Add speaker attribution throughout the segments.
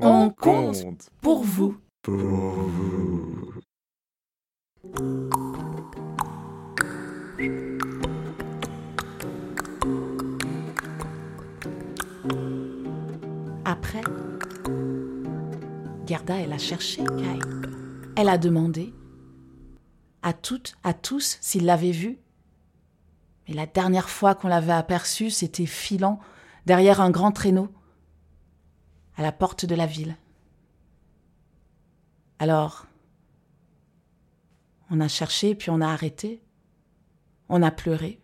Speaker 1: On compte pour vous.
Speaker 2: Pour vous.
Speaker 1: Après, Gerda, elle a cherché Kai. Elle a demandé à toutes, à tous s'ils l'avaient vu. Mais la dernière fois qu'on l'avait aperçu, c'était filant derrière un grand traîneau à la porte de la ville. Alors, on a cherché, puis on a arrêté. On a pleuré,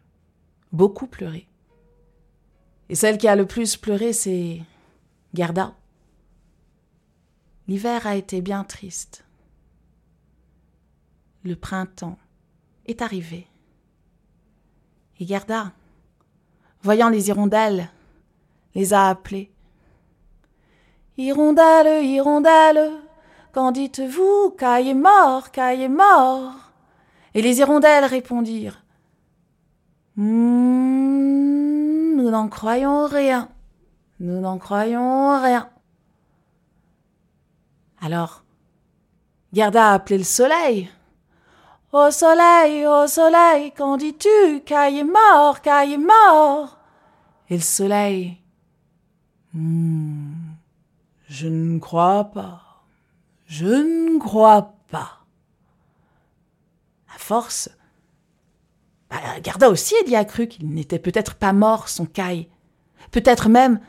Speaker 1: beaucoup pleuré. Et celle qui a le plus pleuré, c'est Gerda. L'hiver a été bien triste. Le printemps est arrivé. Et Gerda, voyant les hirondelles, les a appelées. Hirondelle, hirondelle, qu'en dites-vous Caille est mort, Caille est mort? Et les hirondelles répondirent Hmm, Nous n'en croyons rien, nous n'en croyons rien. Alors, Gerda a appelé le soleil. Ô soleil, ô soleil, qu'en dis-tu Caille est mort, Caille est mort? Et le soleil. Hmm, je ne crois pas. Je ne crois pas. À force, bah, Garda aussi, elle y a cru qu'il n'était peut-être pas mort, son caille. Peut-être même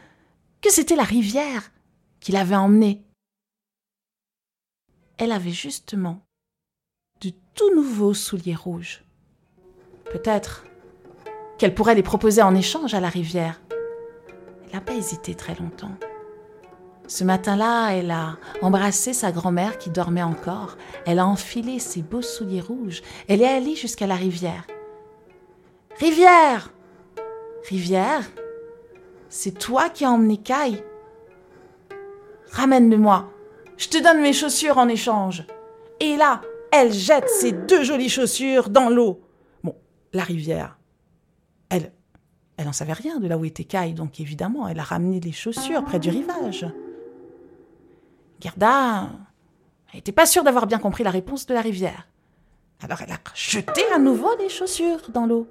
Speaker 1: que c'était la rivière qui l'avait emmené. Elle avait justement de tout nouveaux souliers rouges. Peut-être qu'elle pourrait les proposer en échange à la rivière. Elle n'a pas hésité très longtemps. Ce matin-là, elle a embrassé sa grand-mère qui dormait encore. Elle a enfilé ses beaux souliers rouges. Elle est allée jusqu'à la rivière. Rivière Rivière? C'est toi qui as emmené Kai? Ramène-le-moi. Je te donne mes chaussures en échange. Et là, elle jette ses deux jolies chaussures dans l'eau. Bon, la rivière, elle, elle n'en savait rien de là où était Kai, donc évidemment, elle a ramené les chaussures près du rivage. Gerda n'était pas sûre d'avoir bien compris la réponse de la rivière. Alors elle a jeté à nouveau les chaussures dans l'eau.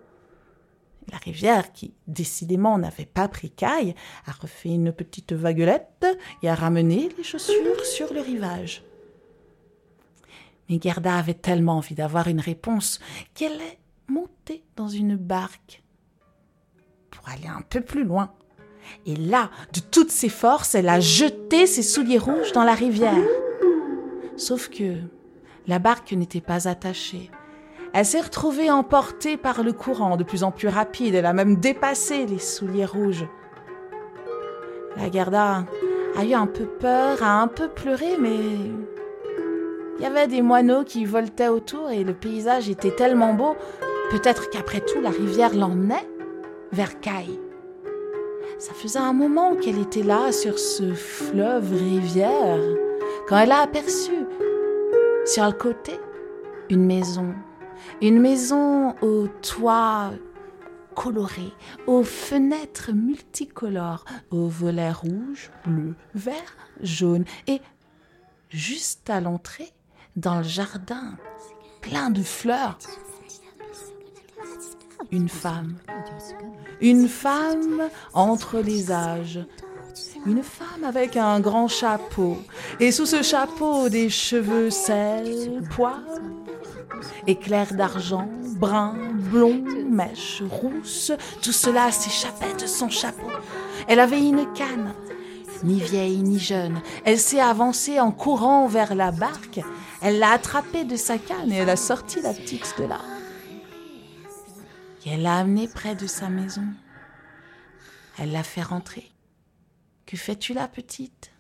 Speaker 1: La rivière, qui décidément n'avait pas pris caille, a refait une petite vaguelette et a ramené les chaussures sur le rivage. Mais Gerda avait tellement envie d'avoir une réponse qu'elle est montée dans une barque pour aller un peu plus loin. Et là, de toutes ses forces, elle a jeté ses souliers rouges dans la rivière. Sauf que la barque n'était pas attachée. Elle s'est retrouvée emportée par le courant de plus en plus rapide. Elle a même dépassé les souliers rouges. La Gerda a eu un peu peur, a un peu pleuré, mais il y avait des moineaux qui voletaient autour et le paysage était tellement beau. Peut-être qu'après tout, la rivière l'emmenait vers Caille. Ça faisait un moment qu'elle était là sur ce fleuve rivière quand elle a aperçu sur le côté une maison. Une maison au toit coloré, aux fenêtres multicolores, aux volets rouges, bleus, verts, jaunes, et juste à l'entrée, dans le jardin, plein de fleurs, une femme. Une femme entre les âges. Une femme avec un grand chapeau. Et sous ce chapeau, des cheveux sel, poils, Éclairs d'argent, brun, blond, mèches rousses, tout cela s'échappait de son chapeau. Elle avait une canne, ni vieille ni jeune. Elle s'est avancée en courant vers la barque. Elle l'a attrapée de sa canne et elle a sorti la petite de là. Et elle l'a amenée près de sa maison. Elle l'a fait rentrer. Que fais-tu là, petite?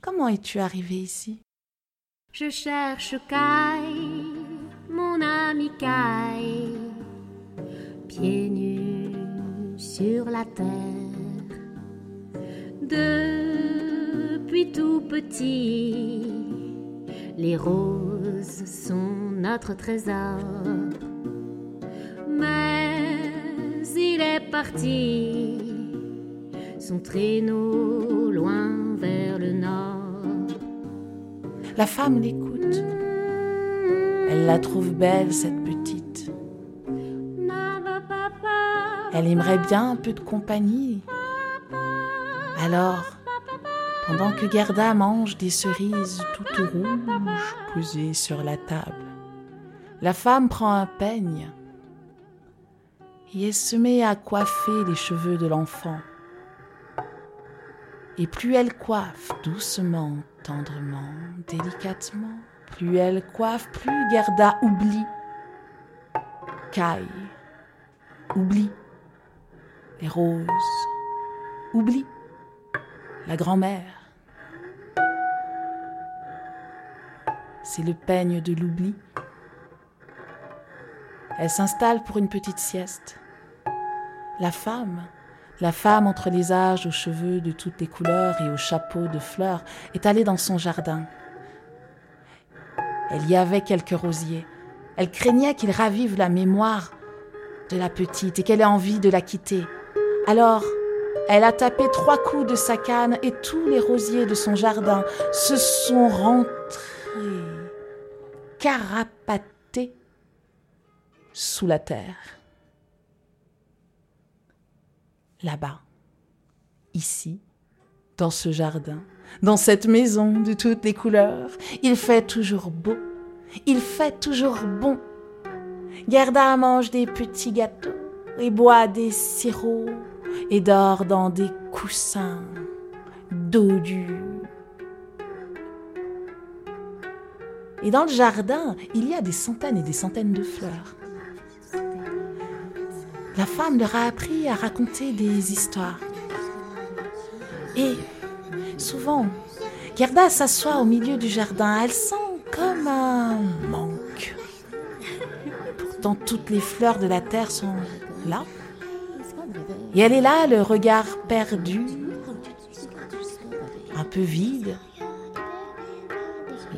Speaker 1: Comment es-tu arrivée ici?
Speaker 3: Je cherche Kai, mon ami Kai, pieds nus sur la terre. Depuis tout petit, les roses sont notre trésor. Il est parti, son traîneau loin vers le nord.
Speaker 1: La femme l'écoute. Elle la trouve belle, cette petite. Elle aimerait bien un peu de compagnie. Alors, pendant que Gerda mange des cerises toutes rouges posées sur la table, la femme prend un peigne et elle se met à coiffer les cheveux de l'enfant. Et plus elle coiffe doucement, tendrement, délicatement, plus elle coiffe, plus Gerda oublie. Caille, oublie les roses, oublie la grand-mère. C'est le peigne de l'oubli. Elle s'installe pour une petite sieste. La femme, la femme entre les âges, aux cheveux de toutes les couleurs et aux chapeaux de fleurs, est allée dans son jardin. Elle y avait quelques rosiers. Elle craignait qu'ils ravivent la mémoire de la petite et qu'elle ait envie de la quitter. Alors, elle a tapé trois coups de sa canne et tous les rosiers de son jardin se sont rentrés, carapatés sous la terre. Là-bas, ici, dans ce jardin, dans cette maison de toutes les couleurs, il fait toujours beau, il fait toujours bon. Gerda mange des petits gâteaux et boit des sirops et dort dans des coussins dodus. Et dans le jardin, il y a des centaines et des centaines de fleurs. La femme leur a appris à raconter des histoires. Et souvent, Gerda s'assoit au milieu du jardin. Elle sent comme un manque. Pourtant, toutes les fleurs de la terre sont là. Et elle est là, le regard perdu, un peu vide.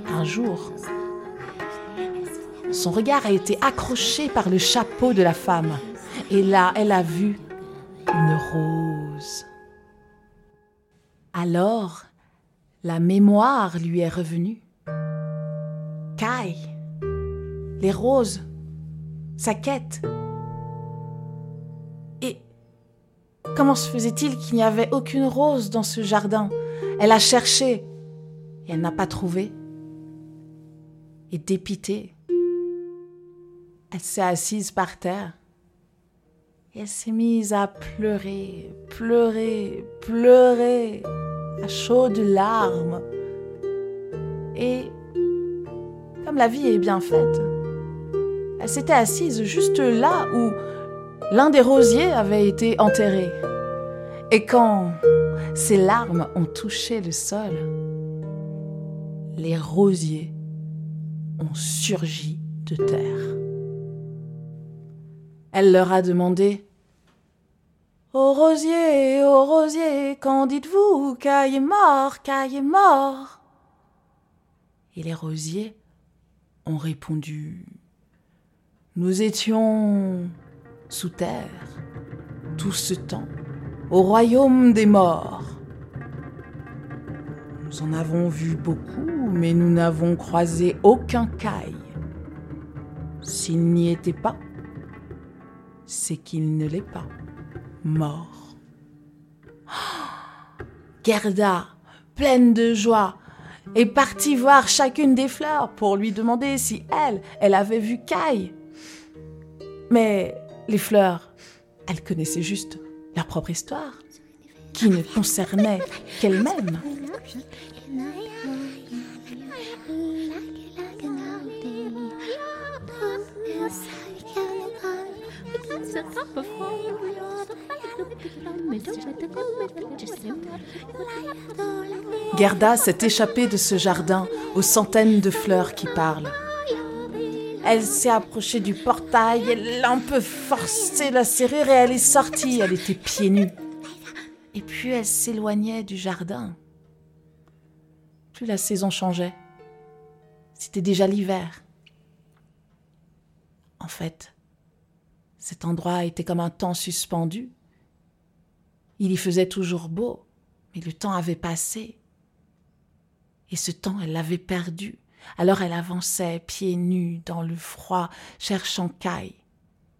Speaker 1: Un jour, son regard a été accroché par le chapeau de la femme. Et là, elle a vu une rose. Alors, la mémoire lui est revenue. Kai, les roses, sa quête. Et comment se faisait-il qu'il n'y avait aucune rose dans ce jardin? Elle a cherché et elle n'a pas trouvé. Et dépitée, elle s'est assise par terre elle s'est mise à pleurer, pleurer, pleurer, à chaudes larmes. Et comme la vie est bien faite, elle s'était assise juste là où l'un des rosiers avait été enterré. Et quand ses larmes ont touché le sol, les rosiers ont surgi de terre. Elle leur a demandé Ô rosier, ô rosier, qu'en dites-vous? Caille est mort, Caille est mort Et les rosiers ont répondu Nous étions sous terre tout ce temps, au royaume des morts. Nous en avons vu beaucoup, mais nous n'avons croisé aucun caille. S'il n'y était pas, c'est qu'il ne l'est pas mort. Gerda, pleine de joie, est partie voir chacune des fleurs pour lui demander si elle, elle avait vu Kai. Mais les fleurs, elles connaissaient juste leur propre histoire, qui ne concernait qu'elles-mêmes. Gerda s'est échappée de ce jardin aux centaines de fleurs qui parlent. Elle s'est approchée du portail, elle a un peu forcé la serrure et elle est sortie, elle était pieds nus. Et puis elle s'éloignait du jardin. Plus la saison changeait. C'était déjà l'hiver. En fait, cet endroit était comme un temps suspendu. Il y faisait toujours beau, mais le temps avait passé Et ce temps, elle l'avait perdu. Alors elle avançait pieds nus dans le froid, cherchant Kai.